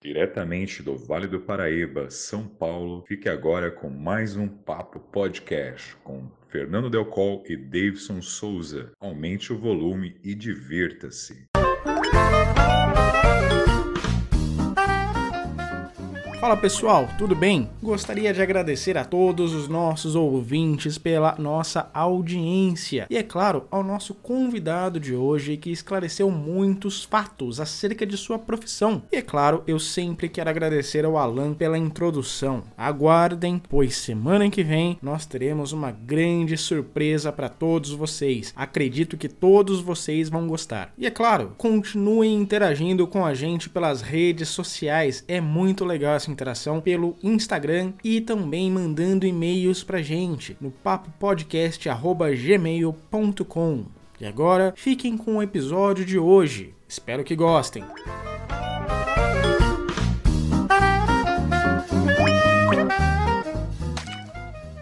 Diretamente do Vale do Paraíba, São Paulo, fique agora com mais um Papo Podcast com Fernando Delcol e Davidson Souza. Aumente o volume e divirta-se. Fala pessoal, tudo bem? Gostaria de agradecer a todos os nossos ouvintes pela nossa audiência e, é claro, ao nosso convidado de hoje que esclareceu muitos fatos acerca de sua profissão. E, é claro, eu sempre quero agradecer ao Alan pela introdução. Aguardem, pois semana que vem nós teremos uma grande surpresa para todos vocês. Acredito que todos vocês vão gostar. E, é claro, continuem interagindo com a gente pelas redes sociais, é muito legal essa interação pelo Instagram e também mandando e-mails pra gente no papopodcast@gmail.com. E agora, fiquem com o episódio de hoje. Espero que gostem.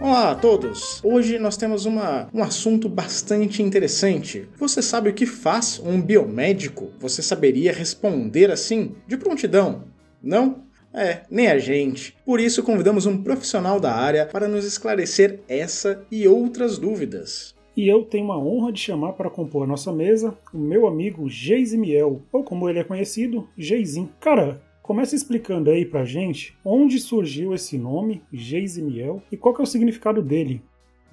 Olá a todos! Hoje nós temos uma, um assunto bastante interessante. Você sabe o que faz um biomédico? Você saberia responder assim, de prontidão? Não? É, nem a gente. Por isso convidamos um profissional da área para nos esclarecer essa e outras dúvidas. E eu tenho a honra de chamar para compor a nossa mesa o meu amigo Geisimiel, ou como ele é conhecido, Geisim. Cara, começa explicando aí pra gente onde surgiu esse nome, Geisimiel, e qual é o significado dele.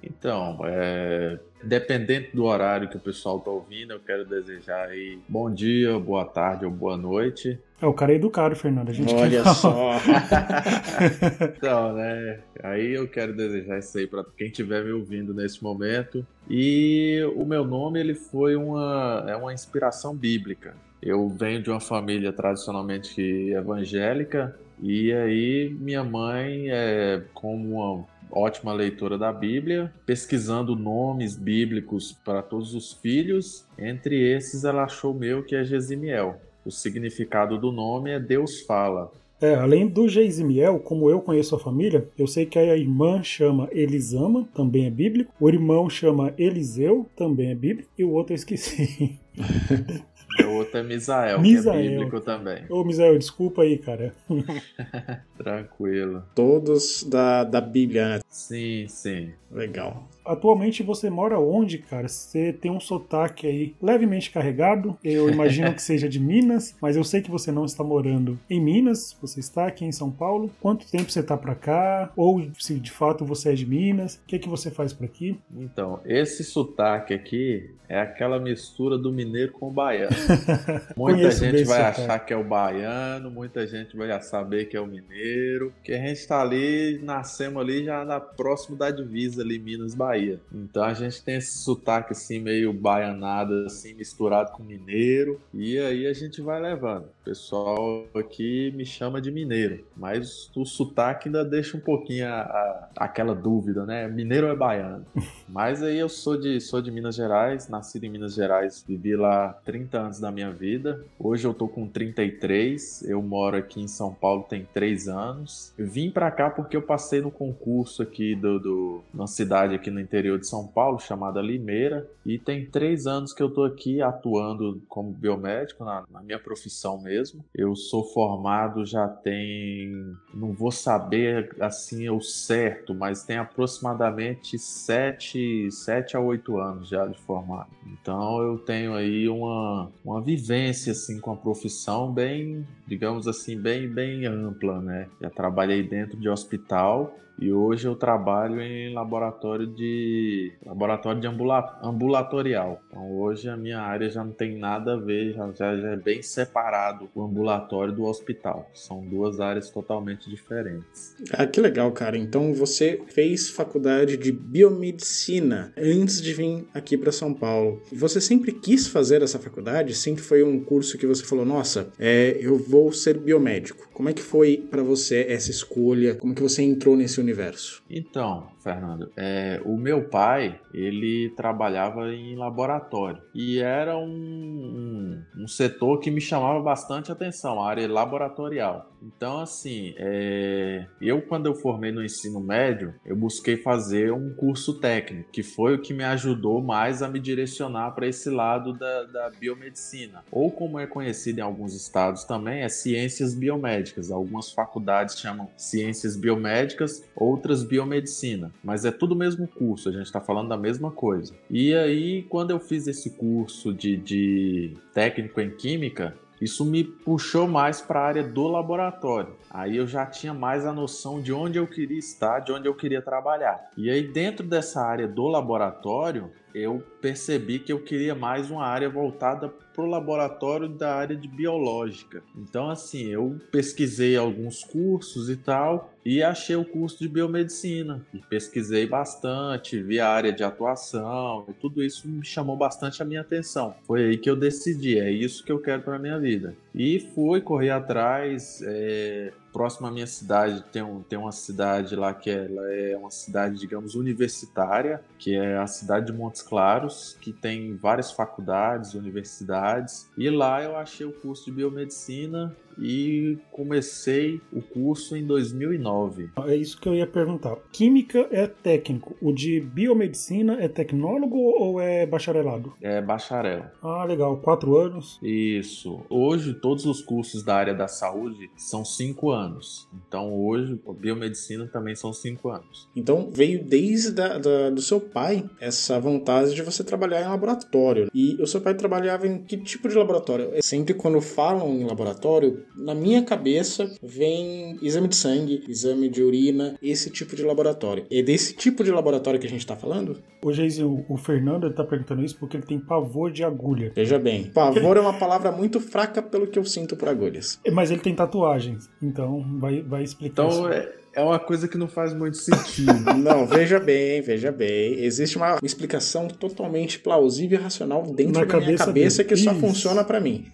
Então, é, dependendo do horário que o pessoal está ouvindo, eu quero desejar aí bom dia, boa tarde ou boa noite. É, o cara é educado, Fernando. A gente Olha só. então, né? Aí eu quero desejar isso aí para quem estiver me ouvindo nesse momento. E o meu nome ele foi uma é uma inspiração bíblica. Eu venho de uma família tradicionalmente evangélica e aí minha mãe é como uma ótima leitora da Bíblia, pesquisando nomes bíblicos para todos os filhos. Entre esses, ela achou o meu que é Gesimiel. O significado do nome é Deus fala. É, além do Geisimiel, como eu conheço a família, eu sei que a irmã chama Elisama, também é bíblico. O irmão chama Eliseu, também é bíblico. E o outro eu esqueci. O outro é Misael, Misael. que é bíblico também. Ô, Misael, desculpa aí, cara. Tranquilo. Todos da, da Bíblia, né? Sim, sim. Legal. Atualmente você mora onde, cara? Você tem um sotaque aí levemente carregado. Eu imagino que seja de Minas, mas eu sei que você não está morando em Minas. Você está aqui em São Paulo. Quanto tempo você está para cá? Ou se de fato você é de Minas? O que é que você faz por aqui? Então, esse sotaque aqui é aquela mistura do mineiro com o baiano. muita gente vai achar que é o baiano, muita gente vai saber que é o mineiro, que a gente está ali, nascemos ali já na próximo da divisa ali Minas Bahia. Então a gente tem esse sotaque assim meio baianado, assim, misturado com mineiro. E aí a gente vai levando. O pessoal aqui me chama de mineiro, mas o sotaque ainda deixa um pouquinho a, a, aquela dúvida, né? Mineiro é baiano. mas aí eu sou de, sou de Minas Gerais, nascido em Minas Gerais, vivi lá 30 anos da minha vida. Hoje eu tô com 33, eu moro aqui em São Paulo tem 3 anos. Eu vim para cá porque eu passei no concurso aqui do, do, na cidade aqui no interior de São Paulo, chamada Limeira, e tem três anos que eu estou aqui atuando como biomédico, na, na, minha profissão mesmo. Eu sou formado já tem, não vou saber assim o certo, mas tem aproximadamente sete, sete a oito anos já de formado. Então eu tenho aí uma, uma vivência assim com a profissão bem, digamos assim, bem, bem ampla, né? Já trabalhei dentro de hospital e hoje eu trabalho em laboratório de laboratório de ambula, ambulatorial. Então hoje a minha área já não tem nada a ver, já, já, é bem separado o ambulatório do hospital. São duas áreas totalmente diferentes. Ah, que legal, cara. Então você fez faculdade de biomedicina antes de vir aqui para São Paulo. Você sempre quis fazer essa faculdade? Sempre foi um curso que você falou, nossa, é, eu vou ser biomédico. Como é que foi para você essa escolha? Como que você entrou nesse universo? Então, Fernando, é, o meu pai, ele trabalhava em laboratório e era um, um, um setor que me chamava bastante atenção, a área laboratorial. Então, assim, é, eu quando eu formei no ensino médio, eu busquei fazer um curso técnico, que foi o que me ajudou mais a me direcionar para esse lado da, da biomedicina. Ou como é conhecido em alguns estados também, é ciências biomédicas. Algumas faculdades chamam ciências biomédicas, outras biomedicina. Mas é tudo o mesmo curso, a gente está falando da mesma coisa. E aí, quando eu fiz esse curso de, de técnico em química, isso me puxou mais para a área do laboratório. Aí eu já tinha mais a noção de onde eu queria estar, de onde eu queria trabalhar. E aí, dentro dessa área do laboratório, eu percebi que eu queria mais uma área voltada para o laboratório da área de biológica. Então, assim, eu pesquisei alguns cursos e tal, e achei o curso de biomedicina. E pesquisei bastante, vi a área de atuação, e tudo isso me chamou bastante a minha atenção. Foi aí que eu decidi, é isso que eu quero para minha vida. E fui correr atrás, é, próximo à minha cidade tem, um, tem uma cidade lá que é, ela é uma cidade, digamos, universitária, que é a cidade de Montes Claros, que tem várias faculdades, universidades. E lá eu achei o curso de biomedicina e comecei o curso em 2009. É isso que eu ia perguntar. Química é técnico, o de biomedicina é tecnólogo ou é bacharelado? É bacharel. Ah, legal. Quatro anos? Isso. Hoje, todos os cursos da área da saúde são cinco anos. Então, hoje, a biomedicina também são cinco anos. Então, veio desde da, da, do seu pai essa vontade de você trabalhar em laboratório. E o seu pai trabalhava em que tipo de laboratório? Sempre quando falam em laboratório, na minha cabeça vem exame de sangue, exame de urina, esse tipo de laboratório. É desse tipo de laboratório que a gente está falando? Ô, Geise, o, o Fernando está perguntando isso porque ele tem pavor de agulha. Veja bem, pavor é uma palavra muito fraca pelo que eu sinto por agulhas. Mas ele tem tatuagens, então vai, vai explicar então, isso. É é uma coisa que não faz muito sentido. não, veja bem, veja bem. Existe uma explicação totalmente plausível e racional dentro Na da minha cabeça que Isso. só funciona para mim.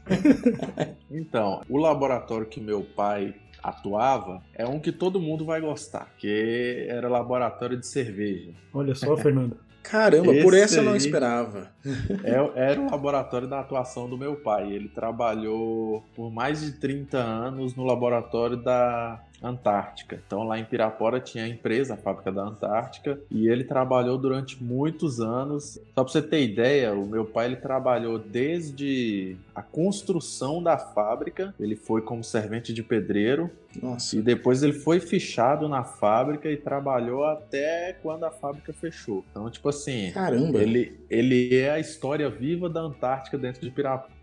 então, o laboratório que meu pai atuava é um que todo mundo vai gostar, que era laboratório de cerveja. Olha só, Fernando. Caramba, Esse por essa eu não esperava. É, era o laboratório da atuação do meu pai. Ele trabalhou por mais de 30 anos no laboratório da Antártica. Então lá em Pirapora tinha a empresa, a fábrica da Antártica, e ele trabalhou durante muitos anos. Só para você ter ideia, o meu pai ele trabalhou desde a construção da fábrica, ele foi como servente de pedreiro, Nossa. e depois ele foi fichado na fábrica e trabalhou até quando a fábrica fechou. Então, tipo assim, Caramba. Ele, ele é a história viva da Antártica dentro de Pirapora.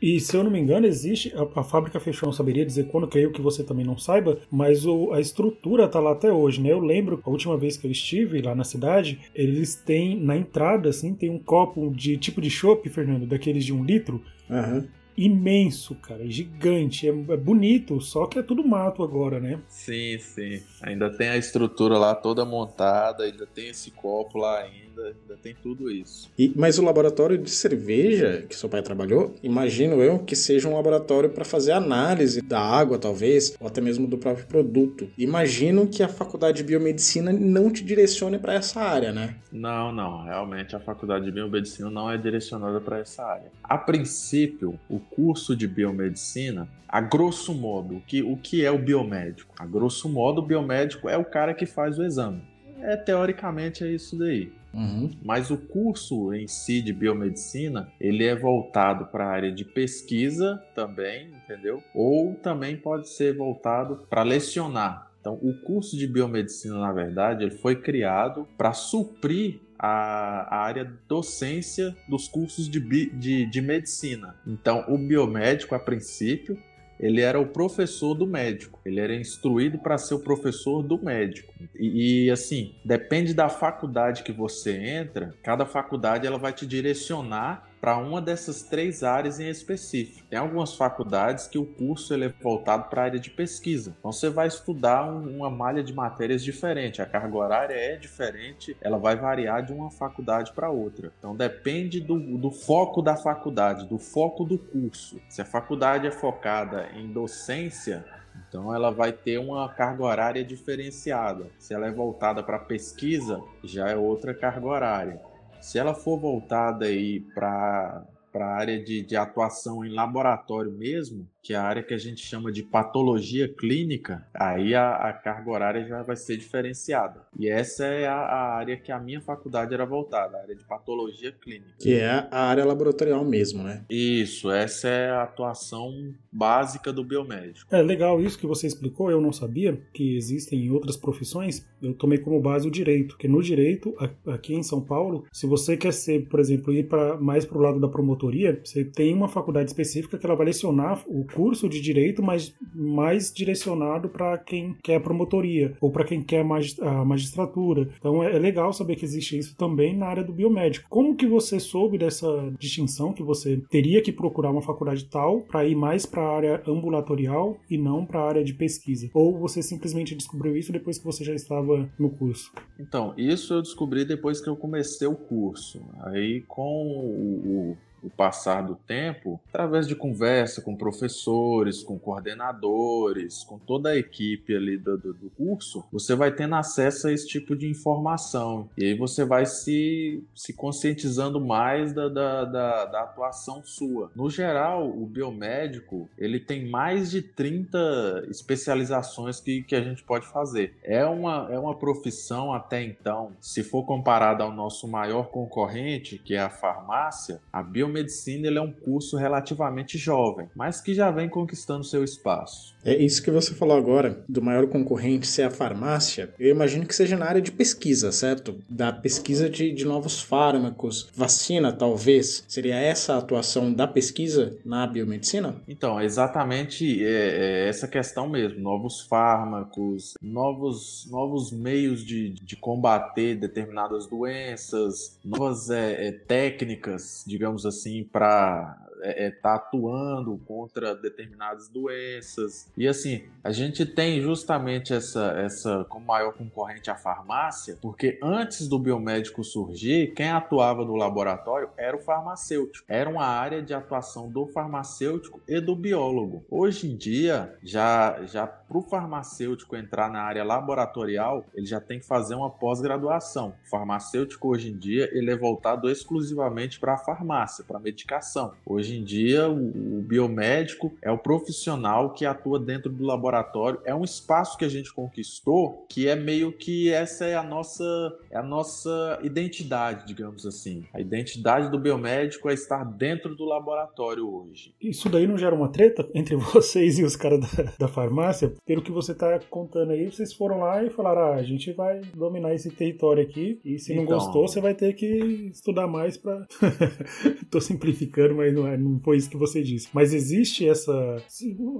E se eu não me engano, existe. A, a fábrica fechou, não saberia dizer quando, creio que você também não saiba, mas o, a estrutura tá lá até hoje, né? Eu lembro, a última vez que eu estive lá na cidade, eles têm na entrada, assim, tem um copo de tipo de chopp, Fernando, daqueles de um litro. Uhum imenso, cara, gigante, é, é, bonito, só que é tudo mato agora, né? Sim, sim. Ainda tem a estrutura lá toda montada, ainda tem esse copo lá ainda ainda, tem tudo isso. E, mas o laboratório de cerveja que seu pai trabalhou, imagino eu que seja um laboratório para fazer análise da água, talvez, ou até mesmo do próprio produto. Imagino que a faculdade de biomedicina não te direcione para essa área, né? Não, não. Realmente a faculdade de biomedicina não é direcionada para essa área. A princípio, o curso de biomedicina a grosso modo, o que, o que é o biomédico? A grosso modo, o biomédico é o cara que faz o exame. É, teoricamente é isso daí. Uhum. Mas o curso em si de biomedicina, ele é voltado para a área de pesquisa também, entendeu? Ou também pode ser voltado para lecionar. Então, o curso de biomedicina, na verdade, ele foi criado para suprir a, área docência dos cursos de, de, de medicina. Então, o biomédico, a princípio, ele era o professor do médico. Ele era instruído para ser o professor do médico. E, e, assim, depende da faculdade que você entra, cada faculdade ela vai te direcionar para uma dessas três áreas em específico. Tem algumas faculdades que o curso ele é voltado para a área de pesquisa. Então você vai estudar um, uma malha de matérias diferente, a carga horária é diferente, ela vai variar de uma faculdade para outra. Então depende do, do foco da faculdade, do foco do curso. Se a faculdade é focada em docência, então ela vai ter uma carga horária diferenciada. Se ela é voltada para pesquisa, já é outra carga horária. Se ela for voltada aí para a área de, de atuação em laboratório mesmo, que é a área que a gente chama de patologia clínica, aí a, a carga horária já vai ser diferenciada. E essa é a, a, área que a minha faculdade era voltada, a área de patologia clínica. Que é a área laboratorial mesmo, né? Isso, essa é a atuação básica do biomédico. É legal isso que você explicou, eu não sabia que existem outras profissões. Eu tomei como base o direito, que no direito, aqui em São Paulo, se você quer ser, por exemplo, ir para mais para o lado da promotoria, você tem uma faculdade específica que ela vai lecionar o curso de direito, mas mais direcionado para quem quer promotoria ou para quem quer a magistratura. Então é, é legal saber que existe isso também na área do biomédico. Como que você soube dessa distinção que você teria que procurar uma faculdade tal para ir mais para a área ambulatorial e não para a área de pesquisa? Ou você simplesmente descobriu isso depois que você já estava no curso? Então, isso eu descobri depois que eu comecei o curso. Aí com o, o passar do tempo, através de conversa com professores, com coordenadores, com toda a equipe ali do, do, do, curso, você vai tendo acesso a esse tipo de informação. E aí você vai se, se conscientizando mais da, da, da, da atuação sua. No geral, o biomédico, ele tem mais de 30 especializações que, que a gente pode fazer. É uma, é uma profissão até então, se for comparada ao nosso maior concorrente, que é a farmácia, a biomedicina biomedicina ele é um curso relativamente jovem, mas que já vem conquistando seu espaço. É isso que você falou agora, do maior concorrente ser a farmácia. Eu imagino que seja na área de pesquisa, certo? Da pesquisa de, de novos fármacos, vacina, talvez. Seria essa a atuação da pesquisa na biomedicina? Então, exatamente é, é essa questão mesmo. Novos fármacos, novos, novos meios de, de combater determinadas doenças, novas é, é, técnicas, digamos assim, para está é, é, tá atuando contra determinadas doenças. E assim, a gente tem justamente essa, essa como maior concorrente a farmácia, porque antes do biomédico surgir, quem atuava no laboratório era o farmacêutico. Era uma área de atuação do farmacêutico e do biólogo. Hoje em dia, já, já para o farmacêutico entrar na área laboratorial, ele já tem que fazer uma pós-graduação. O farmacêutico hoje em dia ele é voltado exclusivamente para a farmácia, para a medicação. Hoje em dia, o, o, biomédico é o profissional que atua dentro do laboratório. É um espaço que a gente conquistou que é meio que essa é a nossa, é a nossa identidade, digamos assim. A identidade do biomédico é estar dentro do laboratório hoje. Isso daí não gera uma treta entre vocês e os caras da, da farmácia? Pelo que você está contando aí, vocês foram lá e falaram: ah, a gente vai dominar esse território aqui e se não então, gostou, você vai ter que estudar mais para. Tô simplificando, mas não é não foi isso que você disse. Mas existe essa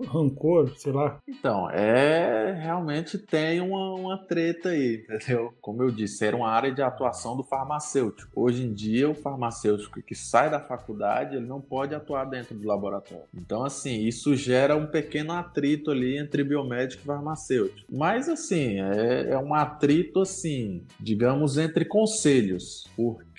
rancor, sei lá? Então, é realmente tem uma, uma treta aí, entendeu? Como eu disse, era uma área de atuação do farmacêutico. Hoje em dia, o farmacêutico que sai da faculdade, ele não pode atuar dentro do laboratório. Então, assim, isso gera um pequeno atrito ali entre biomédico e farmacêutico. Mas, assim, é, é um atrito, assim, digamos, entre conselhos. Porque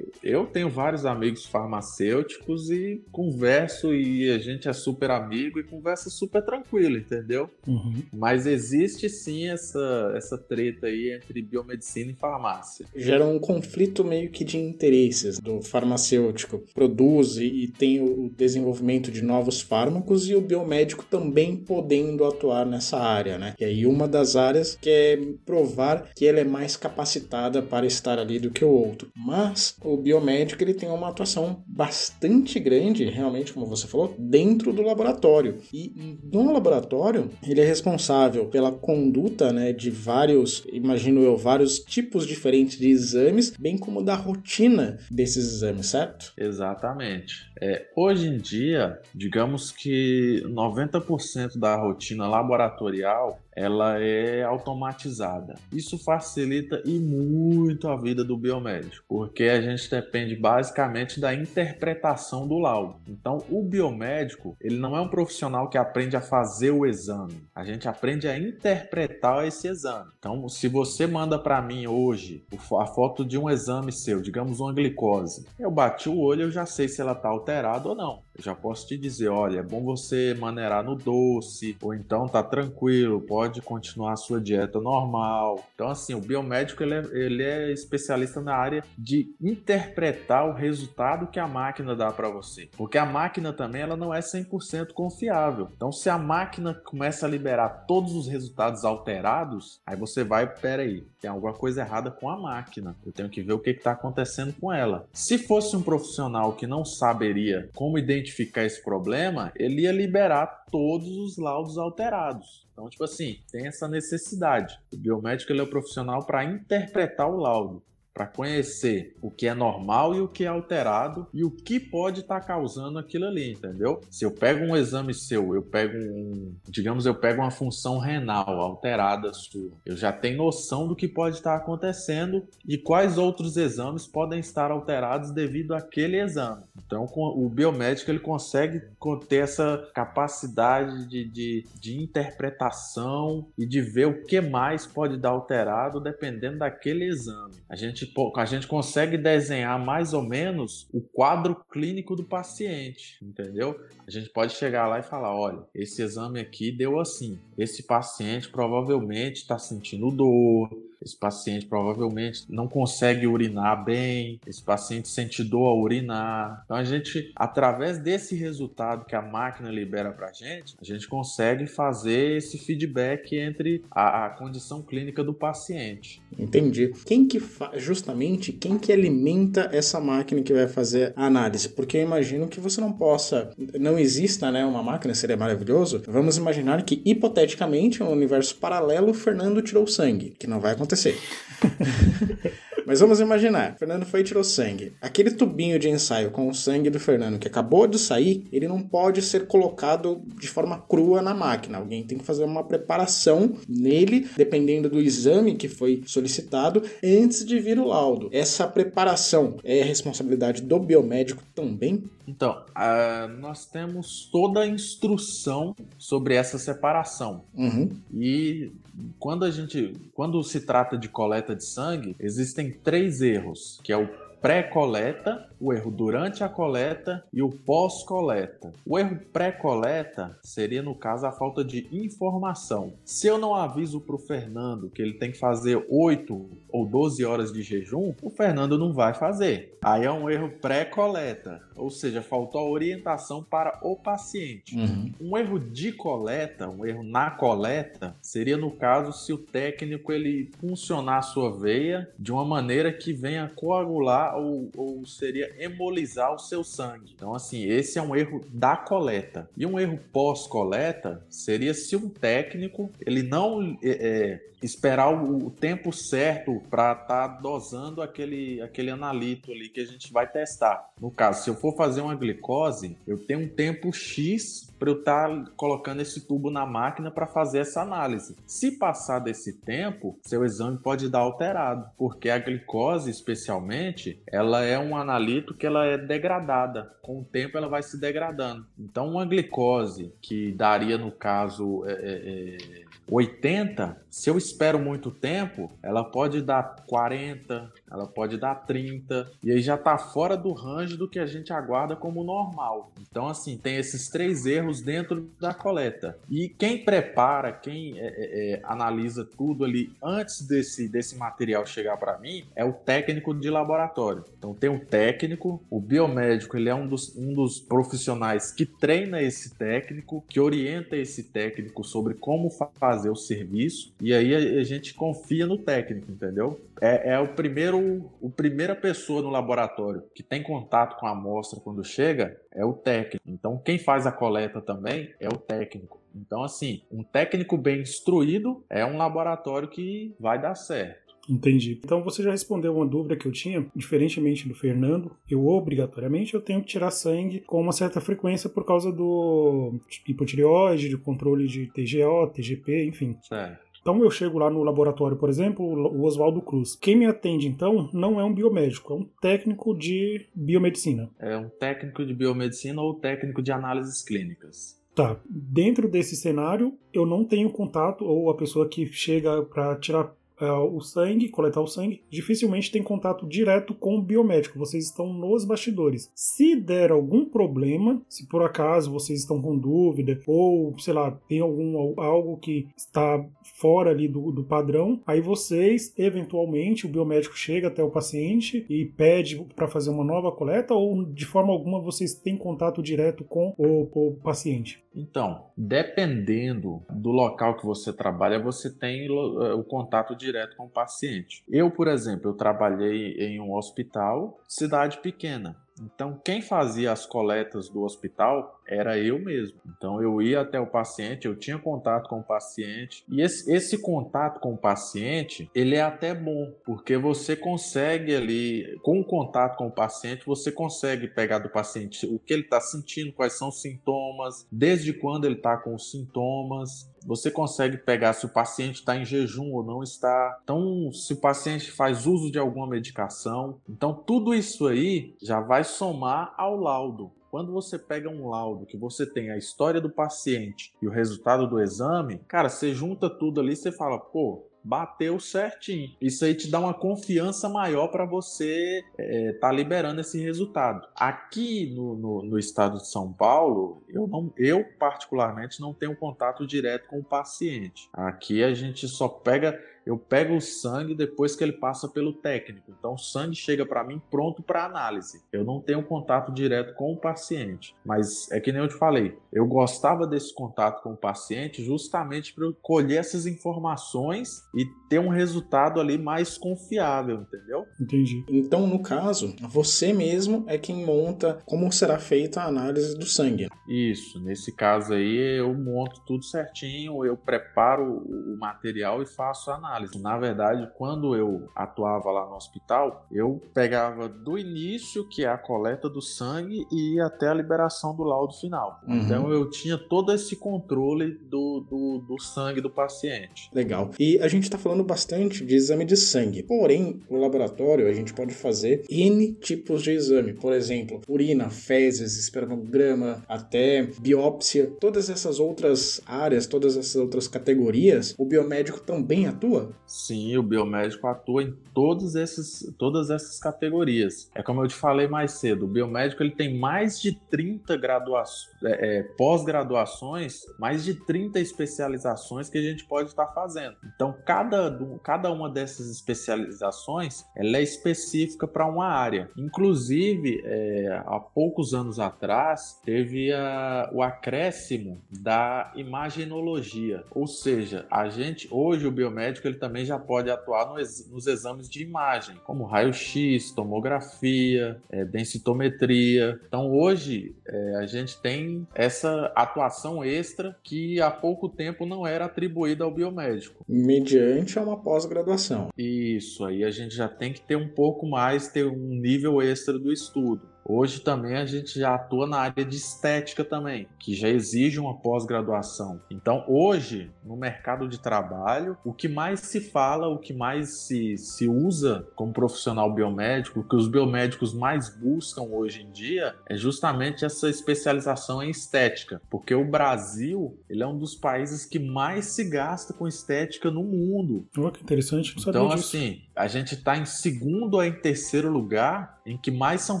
eu tenho vários amigos farmacêuticos e converso e a gente é super amigo e conversa super tranquilo, entendeu? Uhum. Mas existe sim essa, essa treta aí entre biomedicina e farmácia. Gera um conflito meio que de interesses do farmacêutico. Produz e tem o desenvolvimento de novos fármacos e o biomédico também podendo atuar nessa área, né? E aí uma das áreas que é provar que ela é mais capacitada para estar ali do que o outro. Mas o biomédico ele tem uma atuação bastante grande realmente, como você falou, dentro do laboratório. E no laboratório, ele é responsável pela conduta né, de vários, imagino eu, vários tipos diferentes de exames, bem como da rotina desses exames, certo? Exatamente. É, hoje em dia, digamos que 90% da rotina laboratorial ela é automatizada. Isso facilita e muito a vida do biomédico. porque a gente depende basicamente da interpretação do laudo. Então, o biomédico, ele não é um profissional que aprende a fazer o exame. A gente aprende a interpretar esse exame. Então, se você manda para mim hoje a foto de um exame seu, digamos uma glicose, eu bati o olho, eu já sei se ela está alterada ou não. Já posso te dizer, olha, é bom você maneirar no doce, ou então tá tranquilo, pode continuar a sua dieta normal. Então, assim, o biomédico ele é, ele é especialista na área de interpretar o resultado que a máquina dá para você. Porque a máquina também ela não é 100% confiável. Então, se a máquina começa a liberar todos os resultados alterados, aí você vai, peraí, tem alguma coisa errada com a máquina. Eu tenho que ver o que está acontecendo com ela. Se fosse um profissional que não saberia como identificar identificar esse problema, ele ia liberar todos os laudos alterados. Então, tipo assim, tem essa necessidade. O biomédico ele é o profissional para interpretar o laudo para conhecer o que é normal e o que é alterado e o que pode estar tá causando aquilo ali, entendeu? Se eu pego um exame seu, eu pego um, digamos, eu pego uma função renal alterada sua, eu já tenho noção do que pode estar tá acontecendo e quais outros exames podem estar alterados devido àquele exame. Então, o biomédico ele consegue ter essa capacidade de, de, de interpretação e de ver o que mais pode dar alterado dependendo daquele exame. A gente gente, a gente consegue desenhar mais ou menos o quadro clínico do paciente, entendeu? A gente pode chegar lá e falar: olha, esse exame aqui deu assim. Esse paciente provavelmente está sentindo dor, esse paciente provavelmente não consegue urinar bem, esse paciente sente dor ao urinar. Então a gente, através desse resultado que a máquina libera para a gente, a gente consegue fazer esse feedback entre a, a condição clínica do paciente. Entendi. Quem que justamente quem que alimenta essa máquina que vai fazer a análise? Porque eu imagino que você não possa, não exista, né, uma máquina seria maravilhoso. Vamos imaginar que hipoteticamente, um universo paralelo, o Fernando tirou sangue, que não vai acontecer acontecer. Mas vamos imaginar, Fernando foi e tirou sangue. Aquele tubinho de ensaio com o sangue do Fernando que acabou de sair, ele não pode ser colocado de forma crua na máquina. Alguém tem que fazer uma preparação nele, dependendo do exame que foi solicitado, antes de vir o laudo. Essa preparação é responsabilidade do biomédico também? Então, uh, nós temos toda a instrução sobre essa separação. Uhum. E quando a gente, quando se trata de coleta de sangue, existem três erros, que é o pré-coleta, o erro durante a coleta e o pós-coleta. O erro pré-coleta seria, no caso, a falta de informação. Se eu não aviso para o Fernando que ele tem que fazer 8 ou 12 horas de jejum, o Fernando não vai fazer. Aí é um erro pré-coleta, ou seja, faltou a orientação para o paciente. Uhum. Um erro de coleta, um erro na coleta, seria no caso se o técnico ele funcionar a sua veia de uma maneira que venha coagular ou, ou seria embolizar o seu sangue. Então, assim, esse é um erro da coleta. E um erro pós-coleta seria se um técnico ele não é, é esperar o, tempo certo para estar tá dosando aquele, aquele analito ali que a gente vai testar. No caso, se eu for fazer uma glicose, eu tenho um tempo X para eu estar tá colocando esse tubo na máquina para fazer essa análise. Se passar desse tempo, seu exame pode dar alterado, porque a glicose, especialmente, ela é um analito que ela é degradada. Com o tempo, ela vai se degradando. Então, uma glicose que daria, no caso, é, é, é 80, se eu espero muito tempo, ela pode dar 40, ela pode dar 30, e aí já está fora do range do que a gente aguarda como normal. Então, assim, tem esses três erros dentro da coleta. E quem prepara, quem é, é, é analisa tudo ali antes desse, desse material chegar para mim, é o técnico de laboratório. Então, tem o técnico, o biomédico, ele é um dos, um dos profissionais que treina esse técnico, que orienta esse técnico sobre como fazer o serviço, e aí a, a gente confia no técnico, entendeu? É, é o primeiro o, primeira pessoa no laboratório que tem contato com a amostra quando chega é o técnico. Então, quem faz a coleta também é o técnico. Então, assim, um técnico bem instruído é um laboratório que vai dar certo. Entendi. Então você já respondeu uma dúvida que eu tinha, diferentemente do Fernando, eu obrigatoriamente eu tenho que tirar sangue com uma certa frequência por causa do hipotireoide, de controle de TGO, TGP, enfim. Certo. Então eu chego lá no laboratório, por exemplo, o Oswaldo Cruz. Quem me atende então não é um biomédico, é um técnico de biomedicina. É um técnico de biomedicina ou técnico de análises clínicas. Tá. Dentro desse cenário, eu não tenho contato, ou a pessoa que chega para tirar uh, o sangue, coletar o sangue, dificilmente tem contato direto com o biomédico. Vocês estão nos bastidores. Se der algum problema, se por acaso vocês estão com dúvida, ou sei lá, tem algum algo que está fora ali do, do padrão, aí vocês, eventualmente, o biomédico chega até o paciente e pede para fazer uma nova coleta, ou de forma alguma vocês têm contato direto com o, o paciente? Então, dependendo do local que você trabalha, você tem eh, o contato direto com o paciente. Eu, por exemplo, eu trabalhei em um hospital, cidade pequena. Então, quem fazia as coletas do hospital era eu mesmo. Então, eu ia até o paciente, eu tinha contato com o paciente. E esse, esse contato com o paciente, ele é até bom, porque você consegue ali, com o contato com o paciente, você consegue pegar do paciente o que ele está sentindo, quais são os sintomas, desde quando ele está com os sintomas, você consegue pegar se o paciente está em jejum ou não está. Então, se o paciente faz uso de alguma medicação. Então, tudo isso aí já vai somar ao laudo. Quando você pega um laudo que você tem a história do paciente e o resultado do exame, cara, você junta tudo ali e você fala, pô, bateu certinho. Isso aí te dá uma confiança maior para você é, tá liberando esse resultado. Aqui no, no, no, estado de São Paulo, eu, não, eu particularmente não tenho contato direto com o paciente. Aqui a gente só pega eu pego o sangue depois que ele passa pelo técnico. Então o sangue chega para mim pronto para análise. Eu não tenho contato direto com o paciente, mas é que nem eu te falei, eu gostava desse contato com o paciente justamente para eu colher essas informações e ter um resultado ali mais confiável, entendeu? Entendi. Então, no caso, você mesmo é quem monta como será feita a análise do sangue. Isso, nesse caso aí eu monto tudo certinho, eu preparo o material e faço a análise análise. Na verdade, quando eu atuava lá no hospital, eu pegava do início, que é a coleta do sangue, e ia até a liberação do laudo final. Uhum. Então eu tinha todo esse controle do, do, do sangue do paciente. Legal. E a gente está falando bastante de exame de sangue. Porém, no laboratório a gente pode fazer N tipos de exame. Por exemplo, urina, fezes, espermograma, até biópsia. Todas essas outras áreas, todas essas outras categorias, o biomédico também atua? Sim, o biomédico atua em todos esses, todas essas categorias. É como eu te falei mais cedo, o biomédico ele tem mais de 30 graduações, é, é, pós-graduações, mais de 30 especializações que a gente pode estar fazendo. Então, cada, cada uma dessas especializações ela é específica para uma área. Inclusive, é, há poucos anos atrás, teve a, o acréscimo da imagenologia, ou seja, a gente hoje o biomédico ele também já pode atuar no, nos exames de imagem, como raio-x, tomografia, é, densitometria. Então hoje é, a gente tem essa atuação extra que há pouco tempo não era atribuída ao biomédico. Mediante a uma pós-graduação. Isso, aí a gente já tem que ter um pouco mais, ter um nível extra do estudo. Hoje também a gente já atua na área de estética também, que já exige uma pós-graduação. Então, hoje, no mercado de trabalho, o que mais se fala, o que mais se, se usa como profissional biomédico, o que os biomédicos mais buscam hoje em dia, é justamente essa especialização em estética, porque o Brasil ele é um dos países que mais se gasta com estética no mundo. Oh, que interessante, não Então, disso. assim, a gente está em segundo ou em terceiro lugar em que mais são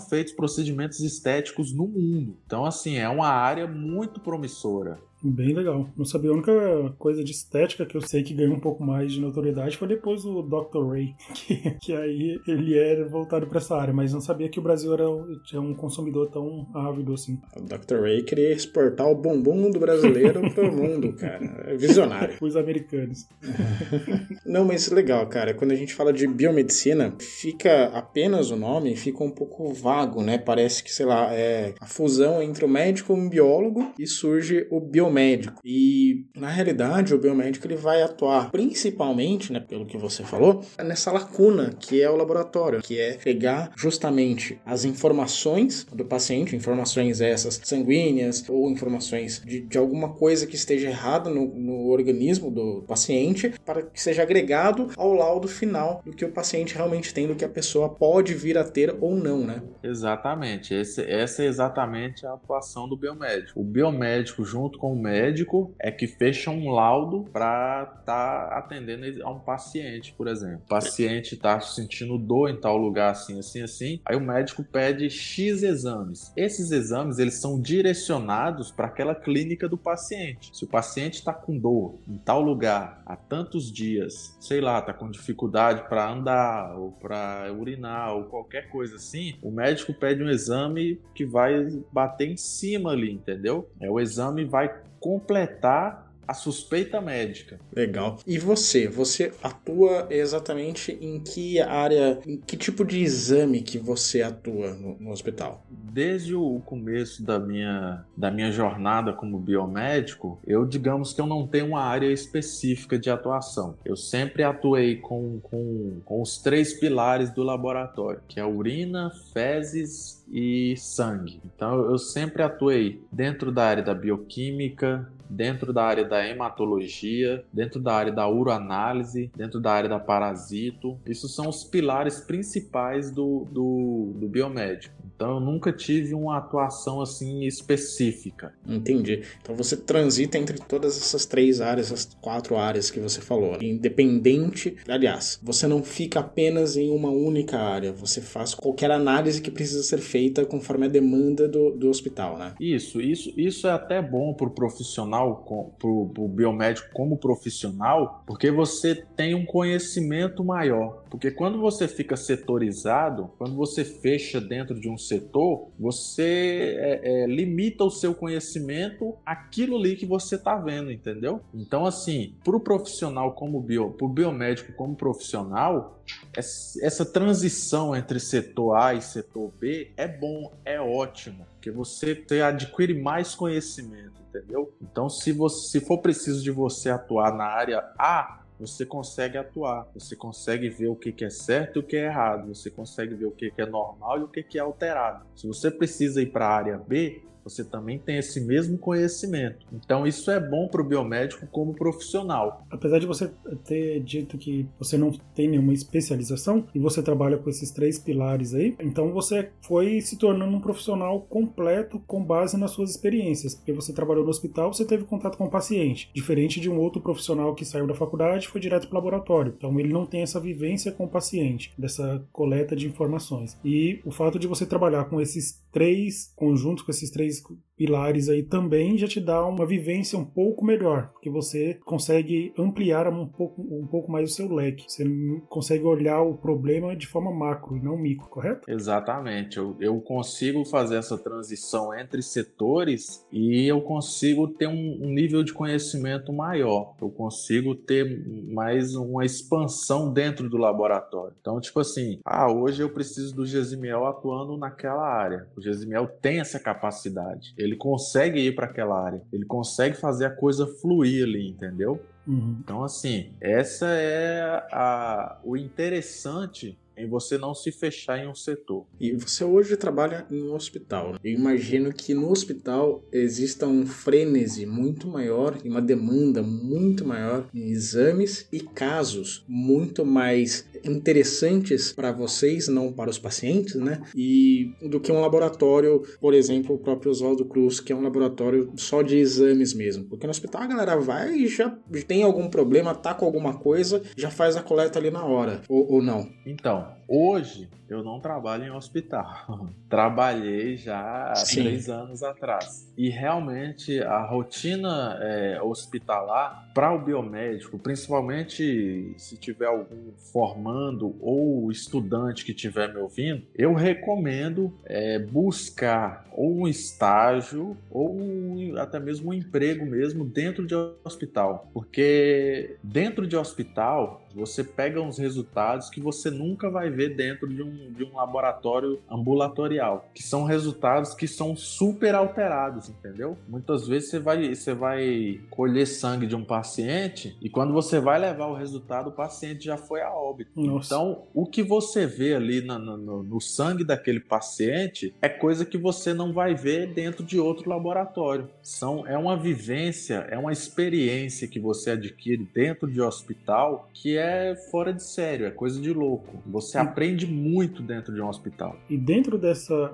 feitos procedimentos estéticos no mundo. Então, assim, é uma área muito promissora. Bem legal. Não sabia. A única coisa de estética que eu sei que ganhou um pouco mais de notoriedade foi depois do Dr. Ray, que, que aí ele era voltado para essa área, mas não sabia que o Brasil era tinha um consumidor tão ávido assim. O Dr. Ray queria exportar o bumbum do brasileiro para o mundo, cara. É visionário. Os americanos. não, mas legal, cara. Quando a gente fala de biomedicina, fica apenas o nome, fica um pouco vago, né? Parece que, sei lá, é a fusão entre o médico e o biólogo e surge o biomédico biomédico. E na realidade, o biomédico ele vai atuar principalmente, né, pelo que você falou, nessa lacuna que é o laboratório, que é pegar justamente as informações do paciente, informações essas sanguíneas ou informações de, de alguma coisa que esteja errada no, no organismo do paciente, para que seja agregado ao laudo final do que o paciente realmente tem, do que a pessoa pode vir a ter ou não, né? Exatamente. Esse, essa é exatamente a atuação do biomédico. O biomédico, junto com o médico, é que fecha um laudo para estar tá atendendo a um paciente, por exemplo. O paciente está sentindo dor em tal lugar, assim, assim, assim. Aí o médico pede X exames. Esses exames, eles são direcionados para aquela clínica do paciente. Se o paciente está com dor em tal lugar há tantos dias, sei lá, está com dificuldade para andar ou para urinar ou qualquer coisa assim, o médico pede um exame que vai bater em cima ali, entendeu? É o exame vai completar a suspeita médica. Legal. E você? Você atua exatamente em que área, em que tipo de exame que você atua no, no, hospital? Desde o começo da minha, da minha jornada como biomédico, eu digamos que eu não tenho uma área específica de atuação. Eu sempre atuei com, com, com os três pilares do laboratório, que é urina, fezes e sangue. Então eu sempre atuei dentro da área da bioquímica, dentro da área da hematologia, dentro da área da uroanálise, dentro da área da parasito. Isso são os pilares principais do, do, do biomédico. Então eu nunca tive uma atuação assim específica. Entendi. Então você transita entre todas essas três áreas, essas quatro áreas que você falou. Né? Independente, aliás, você não fica apenas em uma única área, você faz qualquer análise que precisa ser feita conforme a demanda do, do hospital, né? Isso, isso, isso é até bom para o profissional, para o biomédico como profissional, porque você tem um conhecimento maior. Porque quando você fica setorizado, quando você fecha dentro de um setor, você é, é, limita o seu conhecimento àquilo ali que você está vendo, entendeu? Então, assim, para o profissional como bio, para o biomédico como profissional, essa transição entre setor A e setor B é bom, é ótimo, porque você, você adquire mais conhecimento, entendeu? Então, se, você, se for preciso de você atuar na área A, você consegue atuar, você consegue ver o que, é certo e o que é errado, você consegue ver o que, é normal e o que é alterado. Se você precisa ir para a área B, você também tem esse mesmo conhecimento. Então isso é bom para o biomédico como profissional. Apesar de você ter dito que você não tem nenhuma especialização e você trabalha com esses três pilares aí, então você foi se tornando um profissional completo com base nas suas experiências, porque você trabalhou no hospital, você teve contato com o paciente, diferente de um outro profissional que saiu da faculdade e foi direto para o laboratório. Então ele não tem essa vivência com o paciente, dessa coleta de informações. E o fato de você trabalhar com esses três conjuntos, com esses três risco pilares aí também já te dá uma vivência um pouco melhor, porque você consegue ampliar um pouco, um pouco mais o seu leque. Você consegue olhar o problema de forma macro e não micro, correto? Exatamente. Eu, eu consigo fazer essa transição entre setores e eu consigo ter um, um nível de conhecimento maior. Eu consigo ter mais uma expansão dentro do laboratório. Então, tipo assim, ah, hoje eu preciso do Gesimiel atuando naquela área. O Gesimiel tem essa capacidade ele consegue ir para aquela área, ele consegue fazer a coisa fluir ali, entendeu? Uhum. Então, assim, essa é a, o interessante em você não se fechar em um setor. E você hoje trabalha em um hospital. Né? Eu imagino que no hospital exista um frenesi muito maior e uma demanda muito maior em exames e casos muito mais interessantes para vocês, não para os pacientes, né? E do que um laboratório, por exemplo, o próprio Oswaldo Cruz, que é um laboratório só de exames mesmo. Porque no hospital a galera vai e já tem algum problema, tá com alguma coisa, já faz a coleta ali na hora, ou, ou não. Então, hoje eu não trabalho em hospital. Trabalhei já há Sim. três anos atrás. E realmente a rotina é, hospitalar para o biomédico, principalmente se tiver algum formando ou estudante que estiver me ouvindo, eu recomendo é, buscar ou um estágio ou um, até mesmo um emprego mesmo dentro de hospital. Porque dentro de hospital você pega uns resultados que você nunca vai ver dentro de um, de um laboratório ambulatorial, que são resultados que são super alterados, entendeu? Muitas vezes você vai, você vai colher sangue de um paciente e quando você vai levar o resultado, o paciente já foi a óbito. Nossa. Então, o que você vê ali no, no, no sangue daquele paciente é coisa que você não vai ver dentro de outro laboratório. São, é uma vivência, é uma experiência que você adquire dentro de hospital que é fora de sério, é coisa de louco. Você aprende muito dentro de um hospital. E dentro dessa,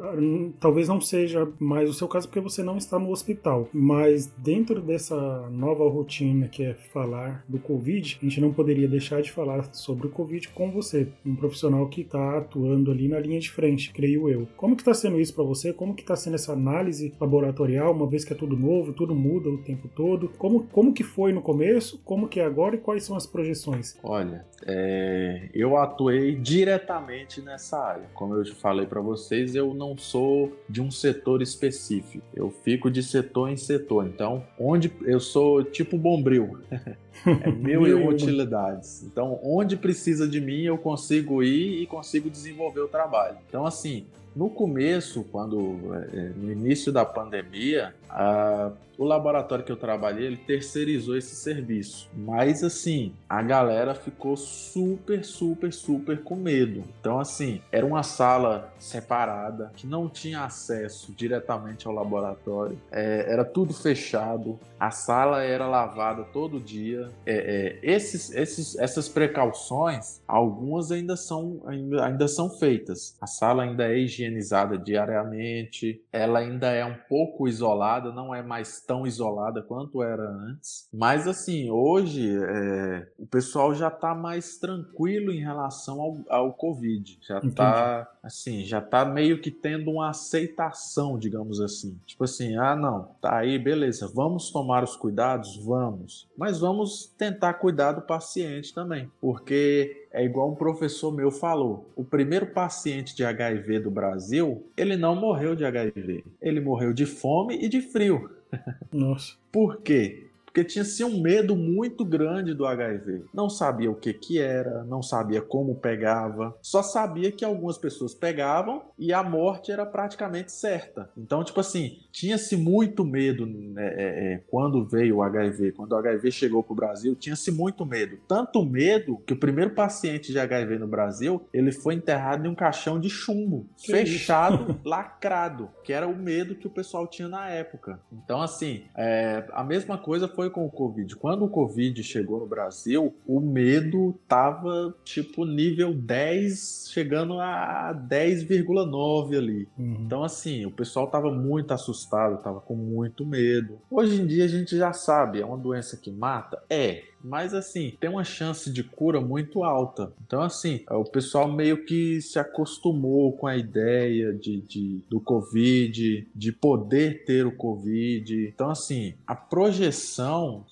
talvez não seja mais o seu caso porque você não está no hospital, mas dentro dessa nova rotina que é falar do Covid, a gente não poderia deixar de falar sobre o Covid com você, um profissional que está atuando ali na linha de frente, creio eu. Como que está sendo isso para você? Como que está sendo essa análise laboratorial, uma vez que é tudo novo, tudo muda o tempo todo? Como, como que foi no começo, como que é agora e quais são as projeções? Olha, é, eu atuei diretamente nessa área. Como eu falei para vocês, eu não sou de um setor específico. Eu fico de setor em setor. Então, onde eu sou tipo bombril. é mil e utilidades. Então, onde precisa de mim, eu consigo ir e consigo desenvolver o trabalho. Então, assim, no começo, quando é, no início da pandemia, a o laboratório que eu trabalhei, ele terceirizou esse serviço. Mas assim, a galera ficou super, super, super com medo. Então assim, era uma sala separada, que não tinha acesso diretamente ao laboratório. É, era tudo fechado. A sala era lavada todo dia. É, é, esses, esses, essas precauções, algumas ainda são, ainda, ainda são feitas. A sala ainda é higienizada diariamente. Ela ainda é um pouco isolada, não é mais tão isolada quanto era antes. Mas assim, hoje é, o pessoal já está mais tranquilo em relação ao, ao Covid. Já está assim, já tá meio que tendo uma aceitação, digamos assim. Tipo assim, ah não, tá aí, beleza, vamos tomar os cuidados? Vamos. Mas vamos tentar cuidar do paciente também. Porque é igual um professor meu falou: o primeiro paciente de HIV do Brasil, ele não morreu de HIV, ele morreu de fome e de frio. Nossa. Por quê? Porque tinha assim, um medo muito grande do HIV. Não sabia o que que era, não sabia como pegava, só sabia que algumas pessoas pegavam e a morte era praticamente certa. Então, tipo assim, tinha-se muito medo né, é, é, quando veio o HIV, quando o HIV chegou para o Brasil, tinha-se muito medo. Tanto medo que o primeiro paciente de HIV no Brasil, ele foi enterrado em um caixão de chumbo, que fechado, isso? lacrado, que era o medo que o pessoal tinha na época. Então, assim, é, a mesma coisa foi foi com o Covid. Quando o Covid chegou no Brasil, o medo tava tipo nível 10, chegando a 10,9 ali. Uhum. Então, assim, o pessoal tava muito assustado, tava com muito medo. Hoje em dia a gente já sabe, é uma doença que mata? É, mas assim, tem uma chance de cura muito alta. Então, assim, o pessoal meio que se acostumou com a ideia de, de do Covid, de poder ter o Covid. Então, assim, a projeção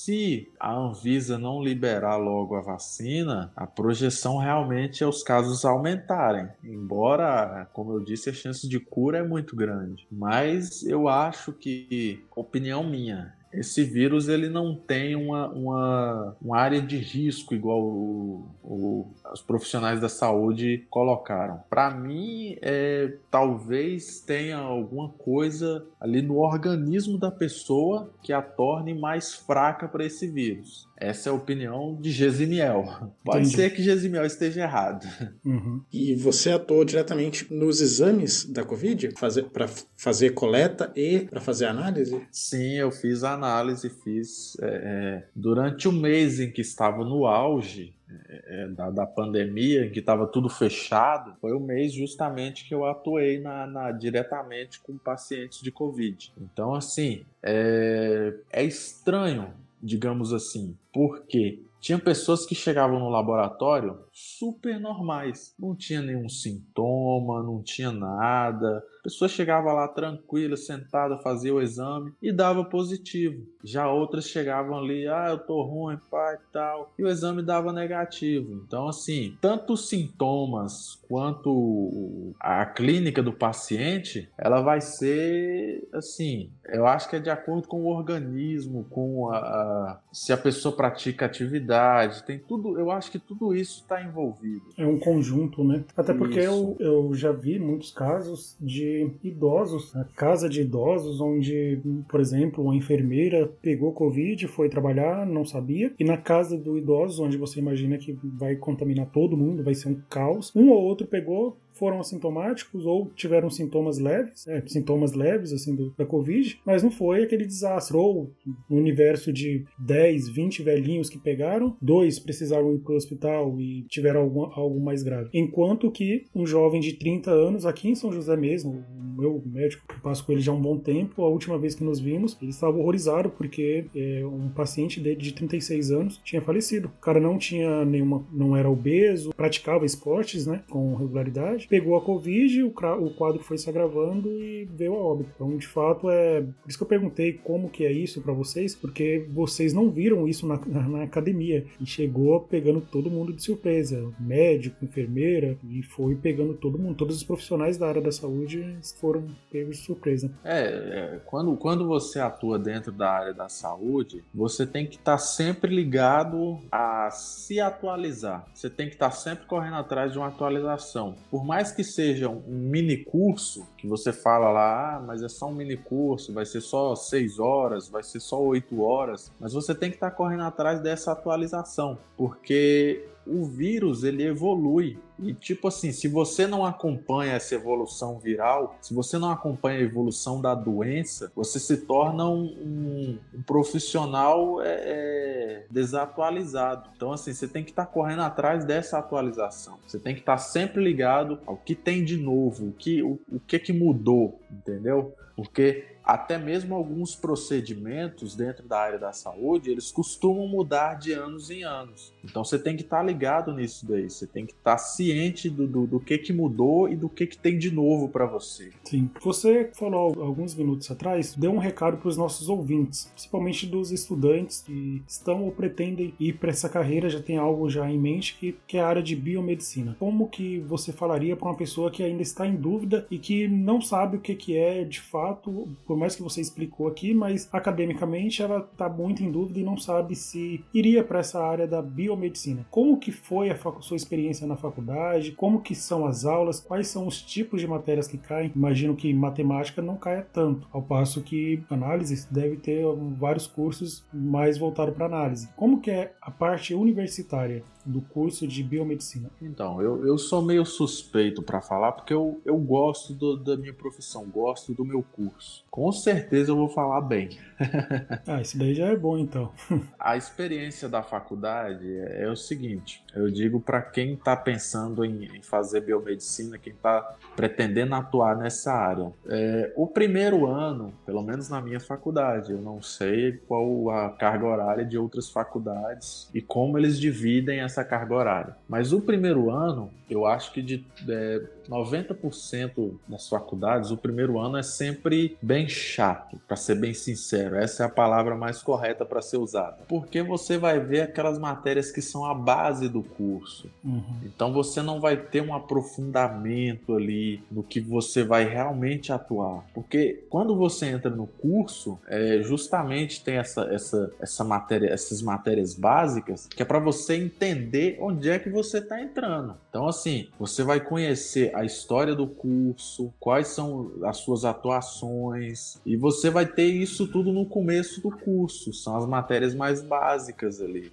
se a Anvisa não liberar logo a vacina, a projeção realmente é os casos aumentarem. Embora, como eu disse, a chance de cura é muito grande. Mas eu acho que, opinião minha, esse vírus ele não tem uma, uma, uma área de risco igual o, o, os profissionais da saúde colocaram. Para mim, é, talvez tenha alguma coisa ali no organismo da pessoa que a torne mais fraca para esse vírus. Essa é a opinião de Gesimiel. Pode Entendi. ser que Gesimiel esteja errado. Uhum. E você atuou diretamente nos exames da Covid fazer, para fazer coleta e para fazer análise? Sim, eu fiz análise, fiz é, é, durante o mês em que estava no auge. É, é da, da, pandemia, em que estava tudo fechado, foi o mês justamente que eu atuei na, na, diretamente com pacientes de Covid. Então, assim, é, é estranho digamos assim. Porque tinha pessoas que chegavam no laboratório super normais, não tinha nenhum sintoma, não tinha nada, A pessoa chegava lá tranquila, sentada, fazia o exame e dava positivo. Já outras chegavam ali, ah, eu tô ruim, pai, tal, e o exame dava negativo. Então, assim, tanto os sintomas quanto a clínica do paciente, ela vai ser, assim, eu acho que é de acordo com o organismo, com a, a se a pessoa pratica atividade, tem tudo, eu acho que tudo isso está envolvido. É um conjunto, né? Até porque eu, eu já vi muitos casos de idosos, na casa de idosos, onde, por exemplo, uma enfermeira pegou Covid, foi trabalhar, não sabia, e na casa do idoso, onde você imagina que vai contaminar todo mundo, vai ser um caos, um ou outro pegou, foram assintomáticos ou tiveram sintomas leves, é, sintomas leves assim do, da Covid, mas não foi aquele desastre. Ou no universo de 10, 20 velhinhos que pegaram, dois precisaram ir para o hospital e tiveram algo mais grave. Enquanto que um jovem de 30 anos, aqui em São José mesmo, o meu médico, que passo com ele já há um bom tempo, a última vez que nos vimos, ele estava horrorizado porque é, um paciente dele de 36 anos tinha falecido. O cara não tinha nenhuma, não era obeso, praticava esportes, né, com regularidade, pegou a Covid, o, quadro foi se agravando e veio a óbito. Então, de fato, é. Por isso que eu perguntei como que é isso para vocês, porque vocês não viram isso na, na, na, academia. E chegou pegando todo mundo de surpresa. Médico, enfermeira, e foi pegando todo mundo. Todos os profissionais da área da saúde foram pegos de surpresa. É, é quando, quando você atua dentro da área da saúde, você tem que estar tá sempre ligado a se atualizar. Você tem que estar tá sempre correndo atrás de uma atualização. Por mais mais que seja um mini curso, que você fala lá, ah, mas é só um mini curso, vai ser só seis horas, vai ser só oito horas, mas você tem que estar tá correndo atrás dessa atualização, porque o vírus ele evolui. E tipo assim, se você não acompanha essa evolução viral, se você não acompanha a evolução da doença, você se torna um, um, um profissional é, é, desatualizado. Então assim, você tem que estar tá correndo atrás dessa atualização. Você tem que estar tá sempre ligado ao que tem de novo, o que, o, o que que mudou, entendeu? Porque até mesmo alguns procedimentos dentro da área da saúde, eles costumam mudar de anos em anos. Então você tem que estar tá ligado nisso daí, você tem que estar tá ciente do, do, do, que que mudou e do que que tem de novo para você. Sim. Você falou alguns minutos atrás, deu um recado para os nossos ouvintes, principalmente dos estudantes que estão ou pretendem ir para essa carreira, já tem algo já em mente, que, que é a área de biomedicina. Como que você falaria para uma pessoa que ainda está em dúvida e que não sabe o que, que é de fato, por mais que você explicou aqui, mas academicamente ela está muito em dúvida e não sabe se iria para essa área da biomedicina. Como que foi a sua experiência na faculdade? Como que são as aulas? Quais são os tipos de matérias que caem? Imagino que matemática não caia tanto, ao passo que análise deve ter vários cursos mais voltados para análise. Como que é a parte universitária? do curso de biomedicina? Então, eu, eu sou meio suspeito para falar porque eu, eu gosto do, da minha profissão, gosto do meu curso. Com certeza eu vou falar bem. Ah, isso daí já é bom então. a experiência da faculdade é, o seguinte: eu digo para quem está pensando em, em, fazer biomedicina, quem está pretendendo atuar nessa área. É, o primeiro ano, pelo menos na minha faculdade, eu não sei qual a carga horária de outras faculdades e como eles dividem essa carga horária. Mas o primeiro ano, eu acho que de é, 90% das faculdades, o primeiro ano é sempre bem chato, para ser bem sincero. Essa é a palavra mais correta para ser usada. Porque você vai ver aquelas matérias que são a base do curso. Uhum. Então você não vai ter um aprofundamento ali no que você vai realmente atuar. Porque quando você entra no curso, é, justamente tem essa, essa, essa matéria, essas matérias básicas que é para você entender onde é que você está entrando. Então, assim, você vai conhecer a história do curso, quais são as suas atuações, e você vai ter isso tudo no começo do curso. São as matérias mais básicas ali.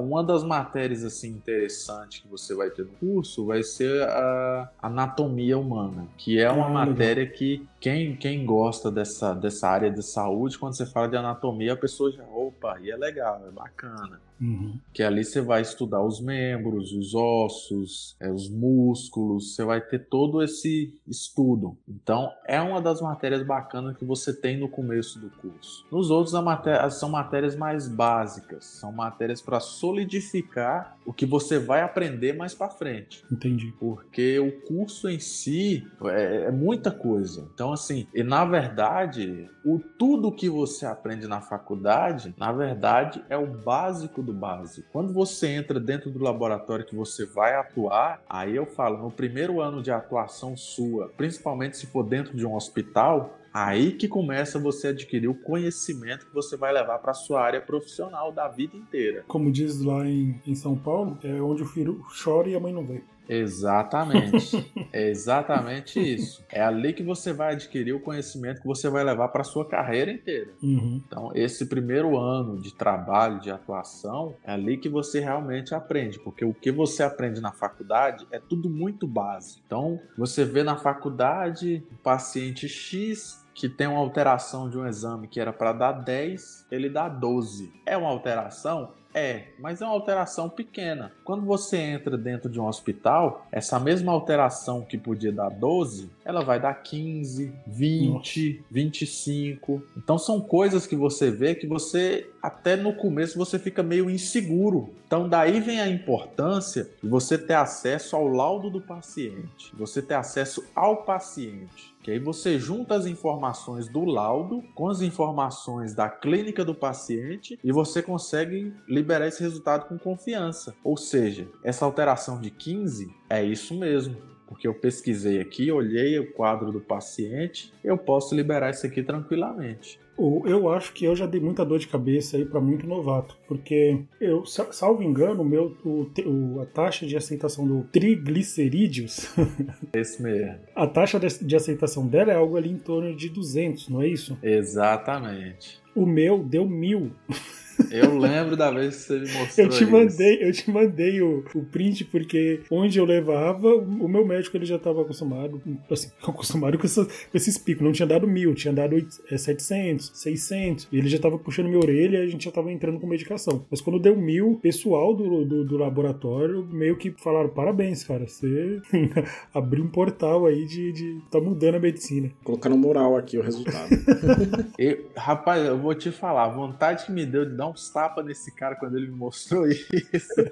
Uma das matérias assim interessante que você vai ter no curso vai ser a anatomia humana, que é uma ah, matéria legal. que quem, quem gosta dessa, dessa área de saúde, quando você fala de anatomia, a pessoa já, opa, e é legal, é bacana. Uhum. Que ali você vai estudar os membros, os ossos, é, os músculos, você vai ter todo esse estudo. Então, é uma das matérias bacanas bacana que você tem no começo do curso. Nos outros, matéria, são matérias mais básicas, são matérias para solidificar o que você vai aprender mais para frente. Entendi. Porque o curso em si é, é muita coisa. Então, assim, e na verdade, o tudo que você aprende na faculdade, na verdade, é o básico do básico. Quando você entra dentro do laboratório que você vai atuar, aí eu falo, no primeiro ano de atuação sua, principalmente se for dentro de um hospital, aí que começa você adquirir o conhecimento que você vai levar para sua área profissional da vida inteira. Como diz lá em, em São Paulo, é onde o filho chora e a mãe não vê. Exatamente. é exatamente isso. É ali que você vai adquirir o conhecimento que você vai levar para sua carreira inteira. Uhum. Então, esse primeiro ano de trabalho, de atuação, é ali que você realmente aprende, porque o que você aprende na faculdade é tudo muito básico. Então, você vê na faculdade o paciente X que tem uma alteração de um exame que era para dar 10, ele dá 12. É uma alteração? É, mas é uma alteração pequena. Quando você entra dentro de um hospital, essa mesma alteração que podia dar 12, ela vai dar 15, 20, Nossa. 25. Então são coisas que você vê que você até no começo você fica meio inseguro. Então daí vem a importância de você ter acesso ao laudo do paciente, você ter acesso ao paciente. Que aí você junta as informações do laudo com as informações da clínica do paciente e você consegue liberar esse resultado com confiança. Ou seja, essa alteração de 15 é isso mesmo porque eu pesquisei aqui, olhei o quadro do paciente, eu posso liberar isso aqui tranquilamente. Eu acho que eu já dei muita dor de cabeça aí para muito novato, porque eu, salvo engano, o meu, o, a taxa de aceitação do triglicerídeos. Esse mesmo. A taxa de, de aceitação dela é algo ali em torno de 200, não é isso? Exatamente. O meu deu mil. Eu lembro da vez que você me mostrou. Eu te mandei, isso. eu te mandei o, o print, porque onde eu levava, o meu médico ele já estava acostumado, assim, acostumado com, essa, com, esses picos. Não tinha dado mil, tinha dado 700, 600. É, e ele já estava puxando minha orelha e a gente já estava entrando com medicação. Mas quando deu mil, o pessoal do, do, do, laboratório meio que falaram: parabéns, cara, você abriu um portal aí de, de. tá mudando a medicina. Colocando moral aqui o resultado. e, rapaz, eu vou te falar, a vontade que me deu de dar uns tapas nesse cara quando ele me mostrou isso.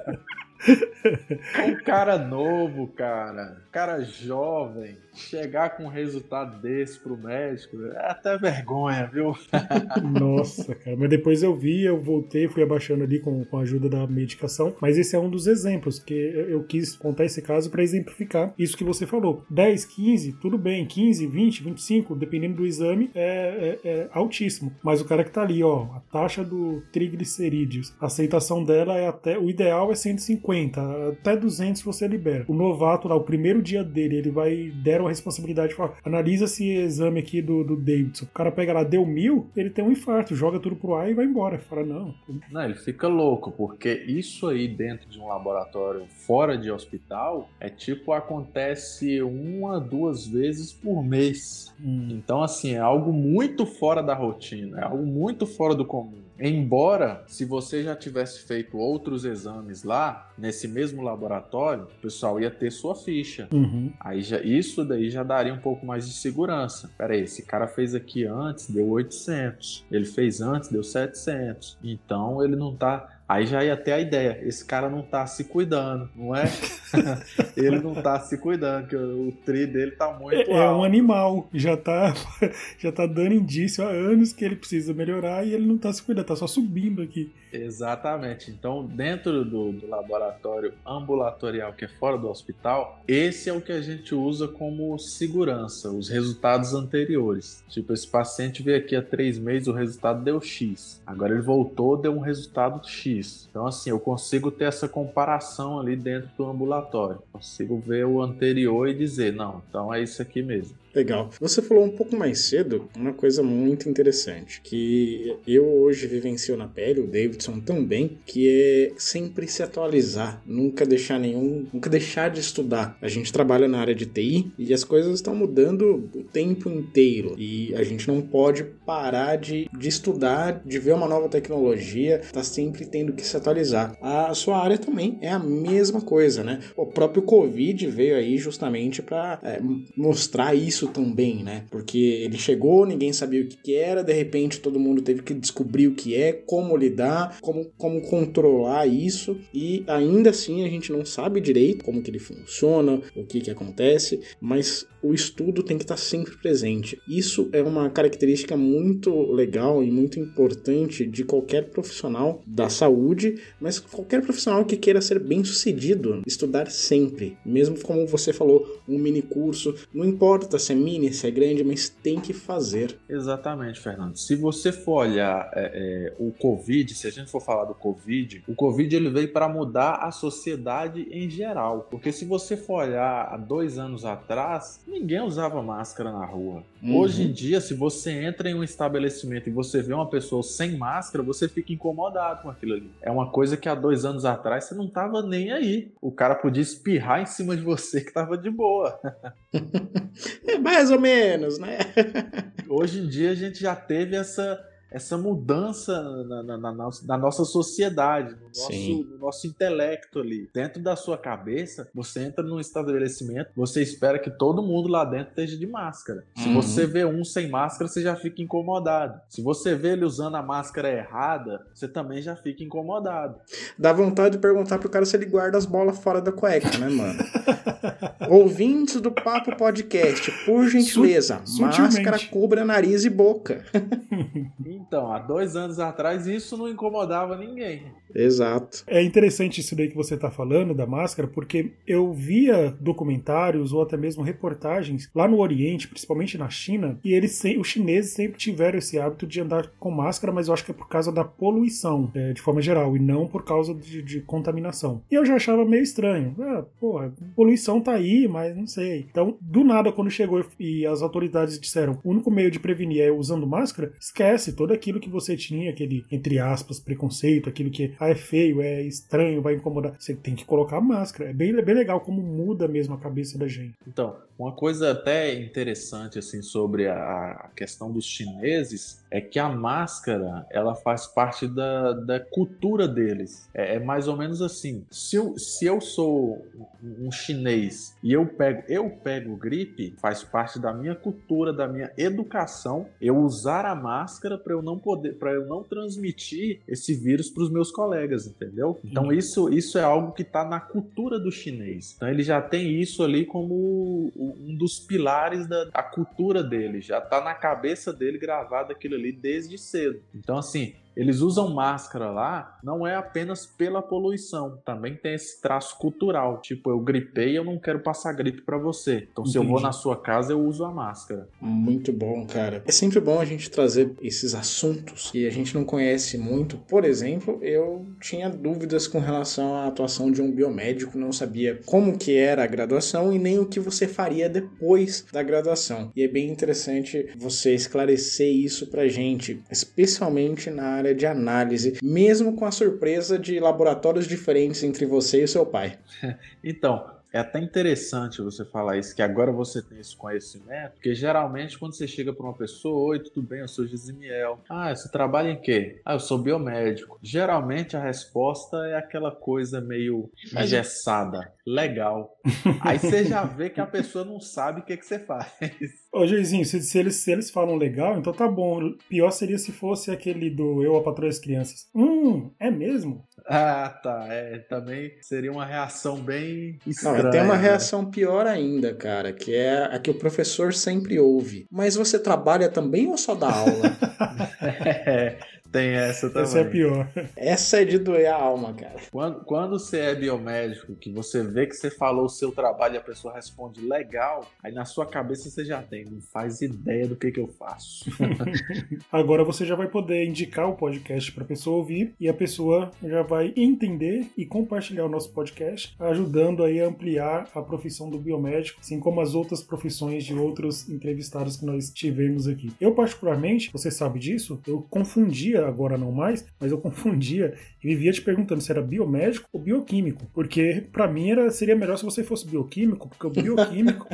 um cara novo, cara. Cara jovem chegar com um resultado desse pro médico é até vergonha, viu? Nossa, cara. Mas depois eu vi, eu voltei, fui abaixando ali com, com a ajuda da medicação. Mas esse é um dos exemplos que eu quis contar esse caso para exemplificar isso que você falou. 10, 15, tudo bem. 15, 20, 25, dependendo do exame, é, é, é altíssimo. Mas o cara que tá ali, ó, a taxa do triglicerídeos, a aceitação dela é até. O ideal é 150, até 200 você libera. O novato lá, o primeiro dia dele, ele vai. Deram responsabilidade. Fala, analisa esse exame aqui do, do Davidson. O cara pega lá, deu mil, ele tem um infarto, joga tudo pro ar e vai embora. Fala, não. Não, ele fica louco, porque isso aí dentro de um laboratório fora de hospital é tipo acontece uma, duas vezes por mês. Hum. Então, assim, é algo muito fora da rotina, é algo muito fora do comum. Embora, se você já tivesse feito outros exames lá, nesse mesmo laboratório, o pessoal ia ter sua ficha. Uhum. Aí já, isso daí já daria um pouco mais de segurança. Pera aí, esse cara fez aqui antes, deu 800. Ele fez antes, deu 700. Então ele não tá Aí já ia ter a ideia, esse cara não tá se cuidando, não é? ele não tá se cuidando, que o tri dele tá muito é, é, um animal, já tá, já tá dando indício há anos que ele precisa melhorar e ele não tá se cuidando, tá só subindo aqui. Exatamente. Então, dentro do, do laboratório ambulatorial que é fora do hospital, esse é o que a gente usa como segurança, os resultados anteriores. Tipo, esse paciente veio aqui há três meses, o resultado deu X. Agora ele voltou, deu um resultado X Então, assim, eu consigo ter essa comparação ali dentro do ambulatório. Consigo ver o anterior e dizer, não, então é isso aqui mesmo. Legal. Você falou um pouco mais cedo uma coisa muito interessante, que eu hoje vivencio na pele, o Davidson também, que é sempre se atualizar, nunca deixar nenhum, nunca deixar de estudar. A gente trabalha na área de TI e as coisas estão mudando o tempo inteiro e a gente não pode parar de, de estudar, de ver uma nova tecnologia, tá sempre tendo que se atualizar. A sua área também é a mesma coisa, né? O próprio Covid veio aí justamente para é, mostrar isso isso também, né? Porque ele chegou, ninguém sabia o que, que era, de repente todo mundo teve que descobrir o que é, como lidar, como, como controlar isso, e ainda assim a gente não sabe direito como que ele funciona, o que que acontece, mas o estudo tem que estar sempre presente. Isso é uma característica muito legal e muito importante de qualquer profissional da saúde, mas qualquer profissional que queira ser bem sucedido, estudar sempre. Mesmo como você falou, um mini curso, não importa se é mini, se é grande, mas tem que fazer. Exatamente, Fernando. Se você for olhar é, é, o Covid, se a gente for falar do Covid, o Covid ele veio para mudar a sociedade em geral. Porque se você for olhar há dois anos atrás, ninguém usava máscara na rua. Uhum. Hoje em dia, se você entra em um estabelecimento e você vê uma pessoa sem máscara, você fica incomodado com aquilo ali. É uma coisa que há dois anos atrás você não tava nem aí. O cara podia espirrar em cima de você que tava de boa. é mais ou menos, né? Hoje em dia a gente já teve essa essa mudança na, na, na, na nossa sociedade, no nosso, no nosso, intelecto ali. Dentro da sua cabeça, você entra num estabelecimento, você espera que todo mundo lá dentro esteja de máscara. Se uhum. você vê um sem máscara, você já fica incomodado. Se você vê ele usando a máscara errada, você também já fica incomodado. Dá vontade de perguntar pro cara se ele guarda as bolas fora da cueca, né, mano? Ouvintes do Papo Podcast, por gentileza, máscara cubra nariz e boca. Então, há dois anos atrás isso não incomodava ninguém. Exato. É interessante isso daí que você está falando da máscara, porque eu via documentários ou até mesmo reportagens lá no Oriente, principalmente na China, e eles os chineses sempre tiveram esse hábito de andar com máscara, mas eu acho que é por causa da poluição, é, de forma geral, e não por causa de, de contaminação. E eu já achava meio estranho. Ah, pô, a poluição tá aí, mas não sei. Então, do nada, quando chegou e as autoridades disseram o único meio de prevenir é usando máscara, esquece todo aquilo que você tinha, aquele, entre aspas, preconceito, aquilo que ah, é feio, é estranho, vai incomodar. Você tem que colocar máscara. É bem, é bem legal como muda mesmo a cabeça da gente. Então, uma coisa até interessante assim sobre a questão dos chineses é que a máscara ela faz parte da, da cultura deles. É, é mais ou menos assim. Se eu, se eu sou um chinês e eu pego eu pego gripe, faz parte da minha cultura, da minha educação, eu usar a máscara para eu não poder, para eu não transmitir esse vírus para os meus colegas, entendeu? Então isso isso é algo que está na cultura do chinês. Então ele já tem isso ali como um dos pilares da, da cultura dele, já está na cabeça dele gravado aquilo ali desde cedo. Então, assim, eles usam máscara lá, não é apenas pela poluição, também tem esse traço cultural. Tipo, eu gripei, eu não quero passar gripe para você. Então, se eu vou na sua casa, eu uso a máscara. Muito bom, cara. É sempre bom a gente trazer esses assuntos que a gente não conhece muito. Por exemplo, eu tinha dúvidas com relação à atuação de um biomédico, não sabia como que era a graduação e nem o que você faria depois da graduação. E é bem interessante você esclarecer isso pra gente, especialmente na área área de análise, mesmo com a surpresa de laboratórios diferentes entre você e seu pai. então, é até interessante você falar isso, que agora você tem esse conhecimento, porque geralmente quando você chega para uma pessoa, oi, tudo bem, eu sou Gisimiel. Ah, você trabalha em quê? Ah, eu sou biomédico. Geralmente a resposta é aquela coisa meio engessada. Legal. Aí você já vê que a pessoa não sabe o que, que você faz. Ô, Joizinho, se, se, eles, se eles falam legal, então tá bom. Pior seria se fosse aquele do Eu, a Patroa as Crianças. Hum, é mesmo? Ah, tá. É, também seria uma reação bem estranha. Não, tem uma né? reação pior ainda, cara, que é a que o professor sempre ouve. Mas você trabalha também ou só dá aula? é. Tem essa também. Essa é pior. Essa é de doer a alma, cara. Quando, quando você é biomédico, que você vê que você falou o seu trabalho e a pessoa responde legal, aí na sua cabeça você já tem, não faz ideia do que, que eu faço. Agora você já vai poder indicar o podcast para a pessoa ouvir e a pessoa já vai entender e compartilhar o nosso podcast, ajudando aí a ampliar a profissão do biomédico, assim como as outras profissões de outros entrevistados que nós tivemos aqui. Eu, particularmente, você sabe disso, eu confundia confundia, agora não mais, mas eu confundia e vivia te perguntando se era biomédico ou bioquímico, porque para mim era, seria melhor se você fosse bioquímico, porque o bioquímico,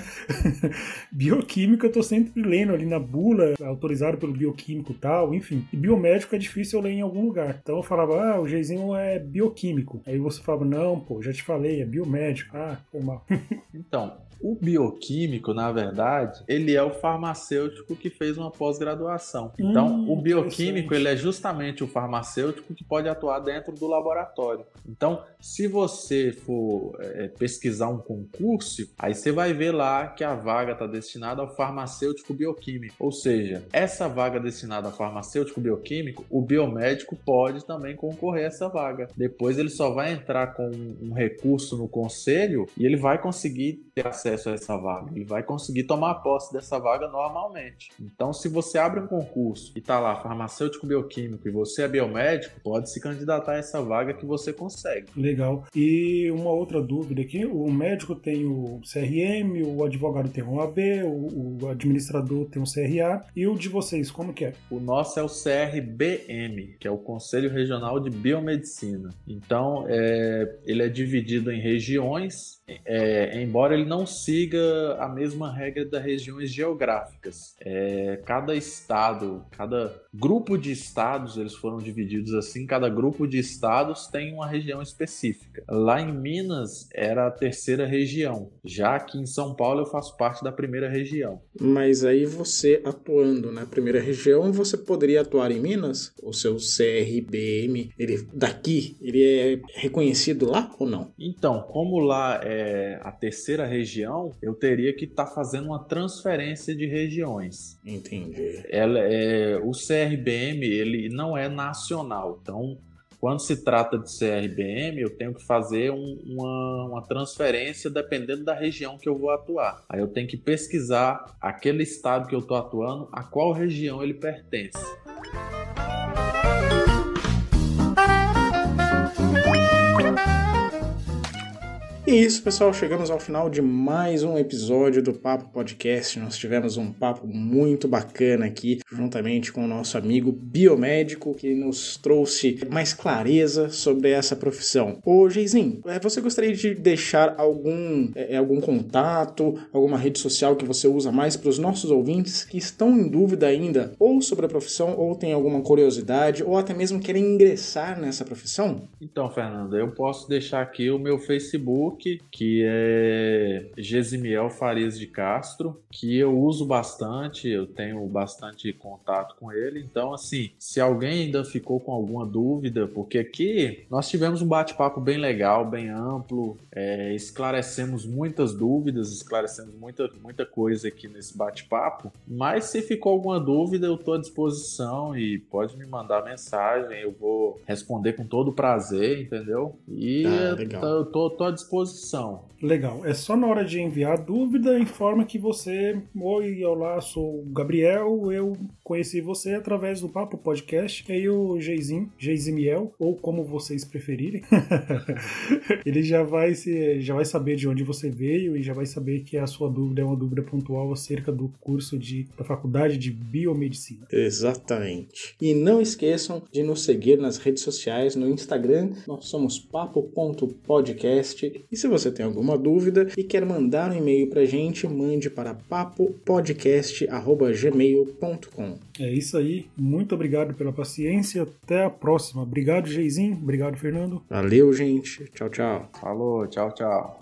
bioquímico eu tô sempre lendo ali na bula, autorizado pelo bioquímico tal, enfim. E biomédico é difícil eu ler em algum lugar. Então eu falava, ah, o Geizinho é bioquímico. Aí você falava, não, pô, já te falei, é biomédico. Ah, foi mal. então, o bioquímico, na verdade, ele é o farmacêutico que fez uma pós-graduação. Então, hum, o bioquímico, ele é justamente o farmacêutico que pode atuar dentro do laboratório. Então, se você for é, pesquisar um concurso, aí você vai ver lá que a vaga está destinada ao farmacêutico bioquímico. Ou seja, essa vaga destinada ao farmacêutico bioquímico, o biomédico pode também concorrer a essa vaga. Depois ele só vai entrar com um recurso no conselho e ele vai conseguir ter acesso a essa vaga. Ele vai conseguir tomar posse dessa vaga normalmente. Então, se você abre um concurso e está lá farmacêutico bioquímico e você é biomédico, pode se candidatar a essa vaga que você consegue. Legal. E uma outra dúvida aqui: o médico tem o CRM, o advogado tem o AB, o, o administrador tem o CRA. E o de vocês, como que é? O nosso é o CRBM, que é o Conselho Regional de Biomedicina. Então, é, ele é dividido em regiões é, embora ele não siga a mesma regra das regiões geográficas. É, cada estado, cada grupo de estados, eles foram divididos assim, cada grupo de estados tem uma região específica. Lá em Minas era a terceira região, já que em São Paulo eu faço parte da primeira região. Mas aí você atuando na primeira região, você poderia atuar em Minas? O seu CRBM, ele daqui, ele é reconhecido lá ou não? Então, como lá é é, a terceira região, eu teria que estar tá fazendo uma transferência de regiões. Entendi. Ela, é, o CRBM ele não é nacional, então quando se trata de CRBM, eu tenho que fazer um, uma, uma, transferência dependendo da região que eu vou atuar. Aí eu tenho que pesquisar aquele estado que eu estou atuando, a qual região ele pertence. E é isso, pessoal. Chegamos ao final de mais um episódio do Papo Podcast. Nós tivemos um papo muito bacana aqui, juntamente com o nosso amigo biomédico, que nos trouxe mais clareza sobre essa profissão. Ô, Geizinho, é, você gostaria de deixar algum, é, algum contato, alguma rede social que você usa mais para os nossos ouvintes que estão em dúvida ainda, ou sobre a profissão, ou tem alguma curiosidade, ou até mesmo querem ingressar nessa profissão? Então, Fernando, eu posso deixar aqui o meu Facebook que é Gesimiel Farias de Castro, que eu uso bastante, eu tenho bastante contato com ele. Então, assim, se alguém ainda ficou com alguma dúvida, porque aqui nós tivemos um bate-papo bem legal, bem amplo, é, esclarecemos muitas dúvidas, esclarecemos muita, muita coisa aqui nesse bate-papo. Mas se ficou alguma dúvida, eu estou à disposição e pode me mandar mensagem, eu vou responder com todo prazer, entendeu? E ah, eu tô, tô à disposição Legal. É só na hora de enviar dúvida, informa que você. Oi, olá, sou o Gabriel. Eu conheci você através do Papo Podcast. E aí o Geizinho, Geizimiel, ou como vocês preferirem, ele já vai, se, já vai saber de onde você veio e já vai saber que a sua dúvida é uma dúvida pontual acerca do curso de, da Faculdade de Biomedicina. Exatamente. E não esqueçam de nos seguir nas redes sociais, no Instagram, nós somos papo.podcast. E se você tem alguma dúvida e quer mandar um e-mail para a gente, mande para papopodcast.gmail.com. É isso aí. Muito obrigado pela paciência. Até a próxima. Obrigado, Geizinho. Obrigado, Fernando. Valeu, gente. Tchau, tchau. Falou, tchau, tchau.